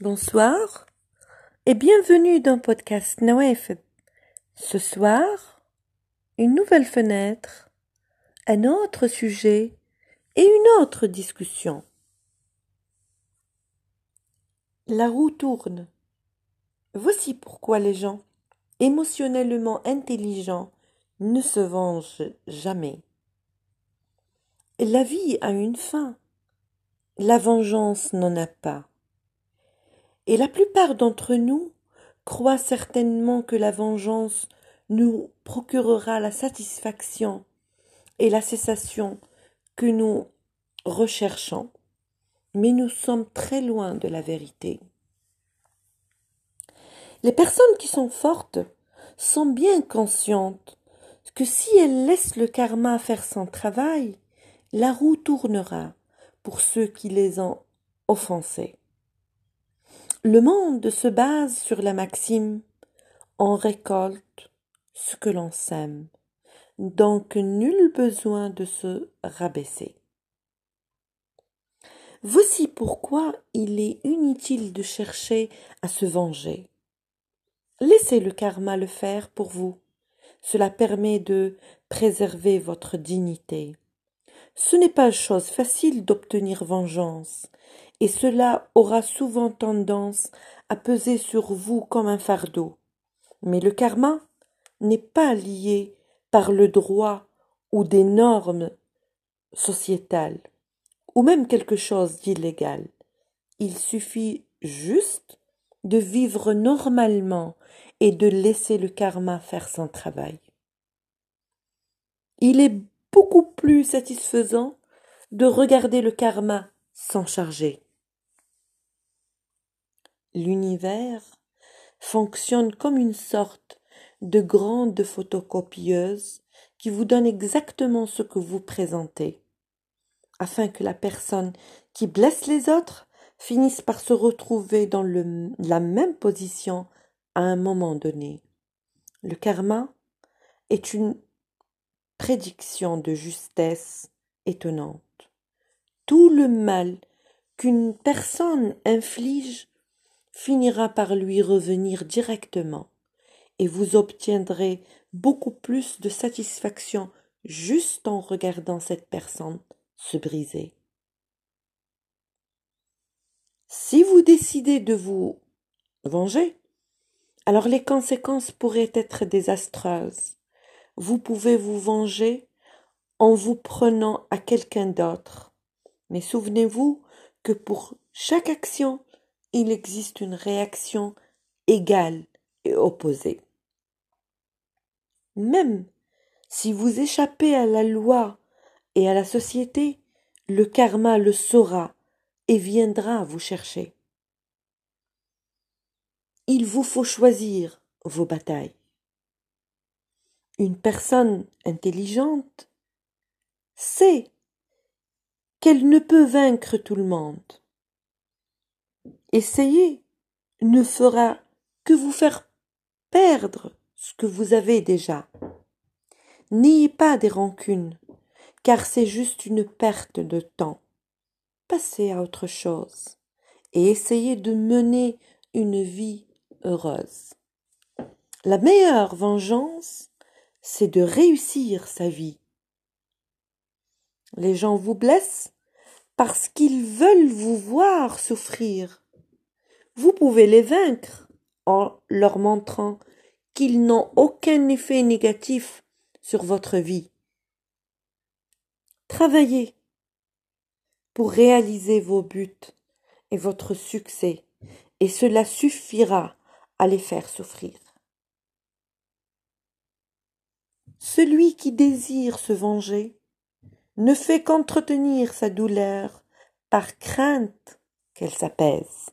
Bonsoir et bienvenue dans Podcast Nawef. Ce soir, une nouvelle fenêtre, un autre sujet et une autre discussion. La roue tourne. Voici pourquoi les gens émotionnellement intelligents ne se vengent jamais. La vie a une fin. La vengeance n'en a pas. Et la plupart d'entre nous croient certainement que la vengeance nous procurera la satisfaction et la cessation que nous recherchons, mais nous sommes très loin de la vérité. Les personnes qui sont fortes sont bien conscientes que si elles laissent le karma faire son travail, la roue tournera pour ceux qui les ont offensés. Le monde se base sur la maxime on récolte ce que l'on sème, donc nul besoin de se rabaisser. Voici pourquoi il est inutile de chercher à se venger. Laissez le karma le faire pour vous. Cela permet de préserver votre dignité. Ce n'est pas chose facile d'obtenir vengeance, et cela aura souvent tendance à peser sur vous comme un fardeau. Mais le karma n'est pas lié par le droit ou des normes sociétales, ou même quelque chose d'illégal. Il suffit juste de vivre normalement et de laisser le karma faire son travail. Il est beaucoup plus satisfaisant de regarder le karma s'en charger l'univers fonctionne comme une sorte de grande photocopieuse qui vous donne exactement ce que vous présentez, afin que la personne qui blesse les autres finisse par se retrouver dans la même position à un moment donné. Le karma est une prédiction de justesse étonnante. Tout le mal qu'une personne inflige finira par lui revenir directement, et vous obtiendrez beaucoup plus de satisfaction juste en regardant cette personne se briser. Si vous décidez de vous venger, alors les conséquences pourraient être désastreuses. Vous pouvez vous venger en vous prenant à quelqu'un d'autre. Mais souvenez-vous que pour chaque action, il existe une réaction égale et opposée. Même si vous échappez à la loi et à la société, le karma le saura et viendra vous chercher. Il vous faut choisir vos batailles. Une personne intelligente sait qu'elle ne peut vaincre tout le monde. Essayer ne fera que vous faire perdre ce que vous avez déjà. N'ayez pas des rancunes, car c'est juste une perte de temps. Passez à autre chose et essayez de mener une vie heureuse. La meilleure vengeance, c'est de réussir sa vie. Les gens vous blessent parce qu'ils veulent vous voir souffrir vous pouvez les vaincre en leur montrant qu'ils n'ont aucun effet négatif sur votre vie. Travaillez pour réaliser vos buts et votre succès, et cela suffira à les faire souffrir. Celui qui désire se venger ne fait qu'entretenir sa douleur par crainte qu'elle s'apaise.